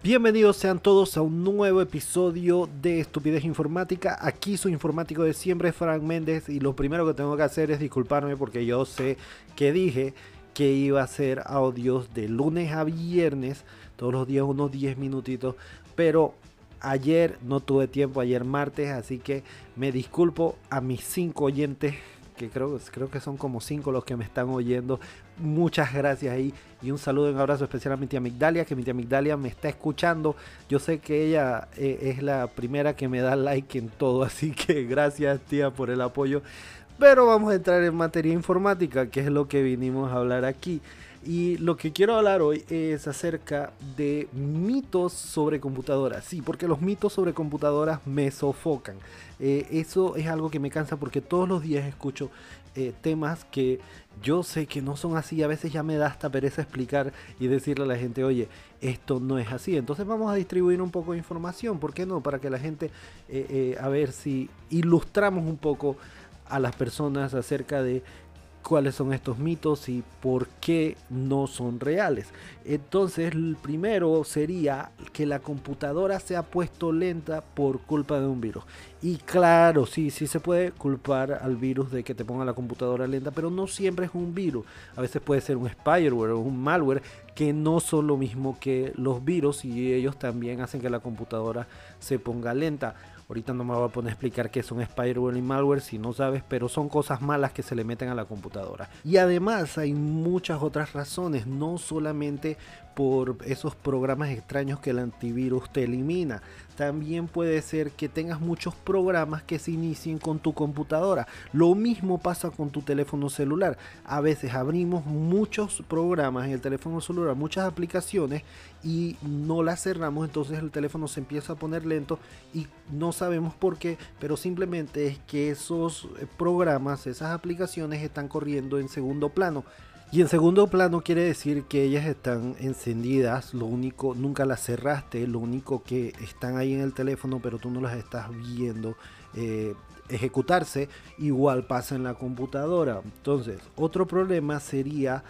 Bienvenidos sean todos a un nuevo episodio de Estupidez Informática. Aquí su informático de siempre, Frank Méndez, y lo primero que tengo que hacer es disculparme porque yo sé que dije que iba a hacer audios de lunes a viernes, todos los días unos 10 minutitos, pero ayer no tuve tiempo, ayer martes, así que me disculpo a mis 5 oyentes que creo, creo que son como cinco los que me están oyendo. Muchas gracias ahí y un saludo y un abrazo especialmente a Migdalia, que mi tía Migdalia me está escuchando. Yo sé que ella eh, es la primera que me da like en todo, así que gracias tía por el apoyo. Pero vamos a entrar en materia informática, que es lo que vinimos a hablar aquí. Y lo que quiero hablar hoy es acerca de mitos sobre computadoras. Sí, porque los mitos sobre computadoras me sofocan. Eh, eso es algo que me cansa porque todos los días escucho eh, temas que yo sé que no son así. A veces ya me da hasta pereza explicar y decirle a la gente, oye, esto no es así. Entonces vamos a distribuir un poco de información, ¿por qué no? Para que la gente, eh, a ver si ilustramos un poco a las personas acerca de cuáles son estos mitos y por qué no son reales. Entonces, el primero sería que la computadora se ha puesto lenta por culpa de un virus. Y claro, sí, sí se puede culpar al virus de que te ponga la computadora lenta, pero no siempre es un virus. A veces puede ser un spyware o un malware que no son lo mismo que los virus y ellos también hacen que la computadora se ponga lenta. Ahorita no me voy a poner a explicar qué son spyware y malware si no sabes, pero son cosas malas que se le meten a la computadora. Y además hay muchas otras razones, no solamente por esos programas extraños que el antivirus te elimina. También puede ser que tengas muchos programas que se inicien con tu computadora. Lo mismo pasa con tu teléfono celular. A veces abrimos muchos programas en el teléfono celular, muchas aplicaciones y no las cerramos, entonces el teléfono se empieza a poner lento y no sabemos por qué, pero simplemente es que esos eh, programas, esas aplicaciones están corriendo en segundo plano. Y en segundo plano quiere decir que ellas están encendidas, lo único, nunca las cerraste, lo único que están ahí en el teléfono, pero tú no las estás viendo eh, ejecutarse, igual pasa en la computadora. Entonces, otro problema sería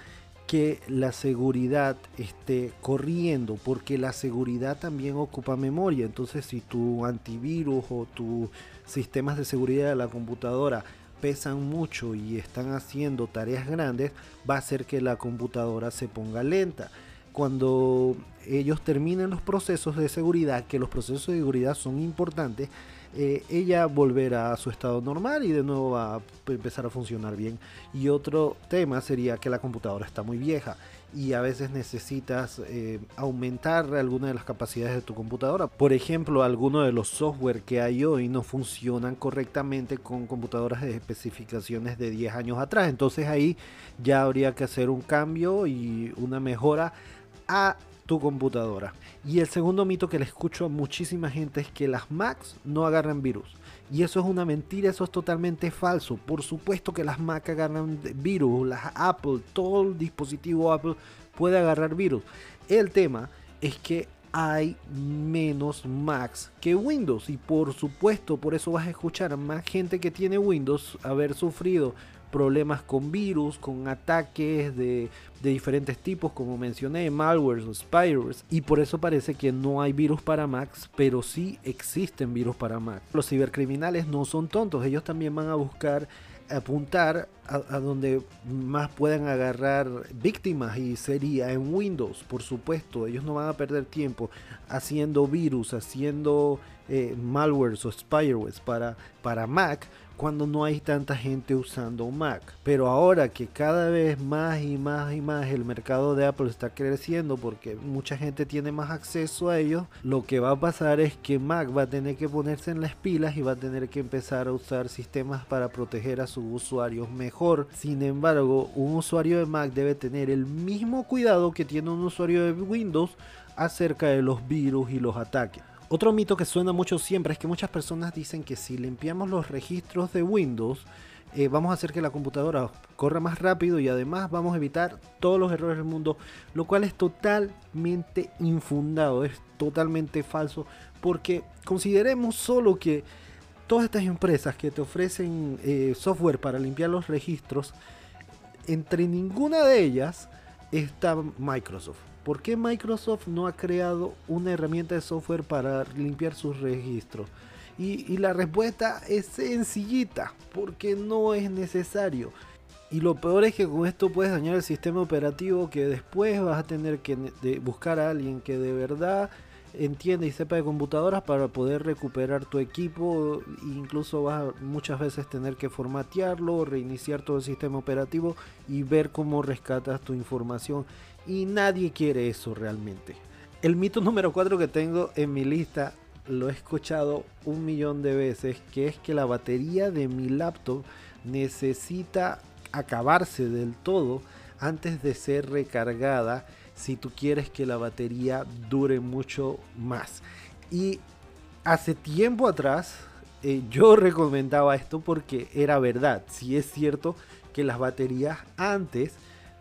que la seguridad esté corriendo, porque la seguridad también ocupa memoria. Entonces, si tu antivirus o tus sistemas de seguridad de la computadora pesan mucho y están haciendo tareas grandes, va a hacer que la computadora se ponga lenta. Cuando ellos terminen los procesos de seguridad, que los procesos de seguridad son importantes, eh, ella volverá a su estado normal y de nuevo va a empezar a funcionar bien. Y otro tema sería que la computadora está muy vieja y a veces necesitas eh, aumentar alguna de las capacidades de tu computadora. Por ejemplo, algunos de los software que hay hoy no funcionan correctamente con computadoras de especificaciones de 10 años atrás. Entonces ahí ya habría que hacer un cambio y una mejora a tu computadora. Y el segundo mito que le escucho a muchísima gente es que las Macs no agarran virus. Y eso es una mentira, eso es totalmente falso. Por supuesto que las Mac agarran virus, las Apple, todo el dispositivo Apple puede agarrar virus. El tema es que hay menos Macs que Windows y por supuesto por eso vas a escuchar a más gente que tiene Windows haber sufrido problemas con virus, con ataques de, diferentes tipos, como mencioné, malwares o spywares. Y por eso parece que no hay virus para Macs, pero sí existen virus para Mac. Los cibercriminales no son tontos, ellos también van a buscar apuntar a, donde más puedan agarrar víctimas y sería en Windows, por supuesto. Ellos no van a perder tiempo haciendo virus, haciendo eh, malwares o spywares para, para Mac cuando no hay tanta gente usando Mac. Pero ahora que cada vez más y más y más el mercado de Apple está creciendo porque mucha gente tiene más acceso a ellos, lo que va a pasar es que Mac va a tener que ponerse en las pilas y va a tener que empezar a usar sistemas para proteger a sus usuarios mejor. Sin embargo, un usuario de Mac debe tener el mismo cuidado que tiene un usuario de Windows acerca de los virus y los ataques. Otro mito que suena mucho siempre es que muchas personas dicen que si limpiamos los registros de Windows, eh, vamos a hacer que la computadora corra más rápido y además vamos a evitar todos los errores del mundo, lo cual es totalmente infundado, es totalmente falso, porque consideremos solo que todas estas empresas que te ofrecen eh, software para limpiar los registros, entre ninguna de ellas está Microsoft ¿por qué Microsoft no ha creado una herramienta de software para limpiar sus registros? Y, la respuesta es sencillita, porque no es necesario. Y lo peor es que con esto puedes dañar el sistema operativo que después vas a tener que buscar a alguien que de verdad entiende y sepa de computadoras para poder recuperar tu equipo. Incluso vas a muchas veces tener que formatearlo, reiniciar todo el sistema operativo y ver cómo rescatas tu información. Y nadie quiere eso realmente. El mito número 4 que tengo en mi lista lo he escuchado un millón de veces, que es que la batería de mi laptop necesita acabarse del todo antes de ser recargada si tú quieres que la batería dure mucho más. Y hace tiempo atrás eh, yo recomendaba esto porque era verdad. Si es cierto que las baterías antes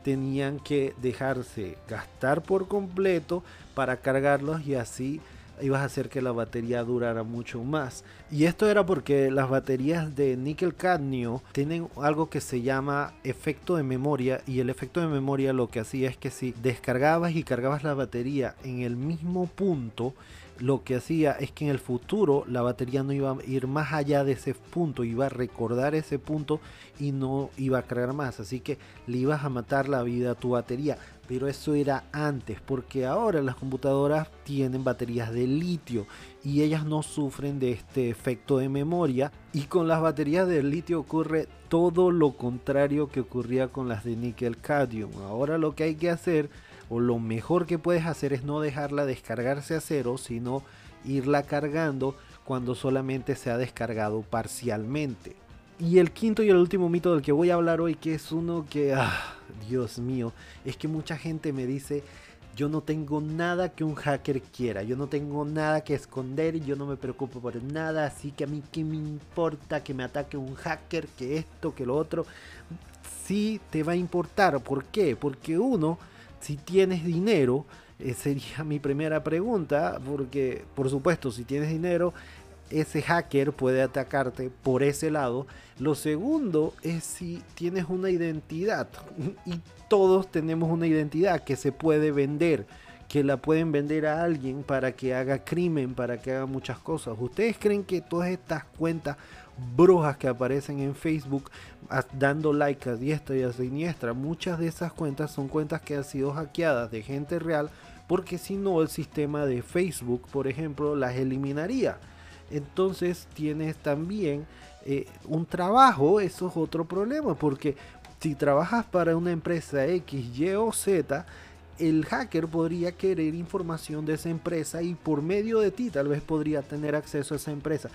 tenían que dejarse gastar por completo para cargarlos y así ibas a hacer que la batería durara mucho más. Y esto era porque las baterías de níquel cadmio tienen algo que se llama efecto de memoria y el efecto de memoria lo que hacía es que si descargabas y cargabas la batería en el mismo punto, lo que hacía es que en el futuro la batería no iba a ir más allá de ese punto, iba a recordar ese punto y no iba a cargar más. Así que le ibas a matar la vida a tu batería. Pero eso era antes, porque ahora las computadoras tienen baterías de litio y ellas no sufren de este efecto de memoria. Y con las baterías de litio ocurre todo lo contrario que ocurría con las de níquel cadmium. Ahora lo que hay que hacer o lo mejor que puedes hacer es no dejarla descargarse a cero, sino irla cargando cuando solamente se ha descargado parcialmente. Y el quinto y el último mito del que voy a hablar hoy, que es uno que, ah, Dios mío, es que mucha gente me dice, yo no tengo nada que un hacker quiera, yo no tengo nada que esconder, yo no me preocupo por nada, así que a mí qué me importa que me ataque un hacker, que esto, que lo otro. Sí te va a importar, ¿por qué? Porque uno si tienes dinero, eh, sería mi primera pregunta, porque por supuesto, si tienes dinero, ese hacker puede atacarte por ese lado. Lo segundo es si tienes una identidad, y todos tenemos una identidad que se puede vender que la pueden vender a alguien para que haga crimen, para que haga muchas cosas. ¿Ustedes creen que todas estas cuentas brujas que aparecen en Facebook dando like a diestra y a siniestra. Muchas de esas cuentas son cuentas que han sido hackeadas de gente real porque si no el sistema de Facebook, por ejemplo, las eliminaría. Entonces tienes también eh, un trabajo, eso es otro problema, porque si trabajas para una empresa X, Y o Z, el hacker podría querer información de esa empresa y por medio de ti tal vez podría tener acceso a esa empresa.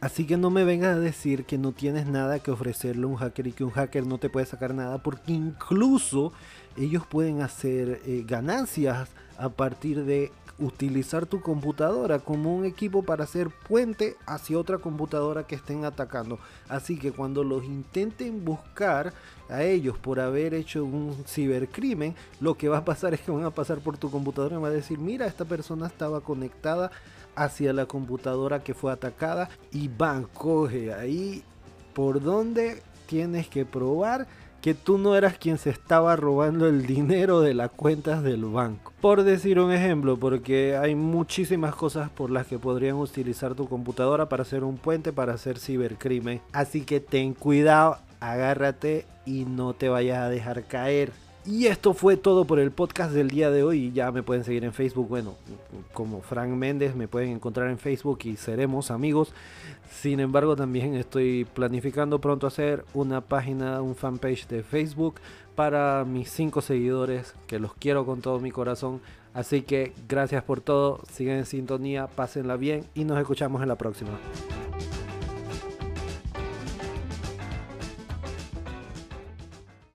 Así que no me vengas a decir que no tienes nada que ofrecerle a un hacker y que un hacker no te puede sacar nada, porque incluso ellos pueden hacer eh, ganancias a partir de utilizar tu computadora como un equipo para hacer puente hacia otra computadora que estén atacando. Así que cuando los intenten buscar a ellos por haber hecho un cibercrimen, lo que va a pasar es que van a pasar por tu computadora y van a decir, mira, esta persona estaba conectada hacia la computadora que fue atacada y van, coge ahí por donde tienes que probar que tú no eras quien se estaba robando el dinero de las cuentas del banco. Por decir un ejemplo, porque hay muchísimas cosas por las que podrían utilizar tu computadora para hacer un puente para hacer cibercrimen. Así que ten cuidado, agárrate y no te vayas a dejar caer. Y esto fue todo por el podcast del día de hoy. Ya me pueden seguir en Facebook. Bueno, como Frank Méndez, me pueden encontrar en Facebook y seremos amigos. Sin embargo, también estoy planificando pronto hacer una página, un fanpage de Facebook para mis cinco seguidores, que los quiero con todo mi corazón. Así que gracias por todo, sigan en sintonía, pásenla bien y nos escuchamos en la próxima.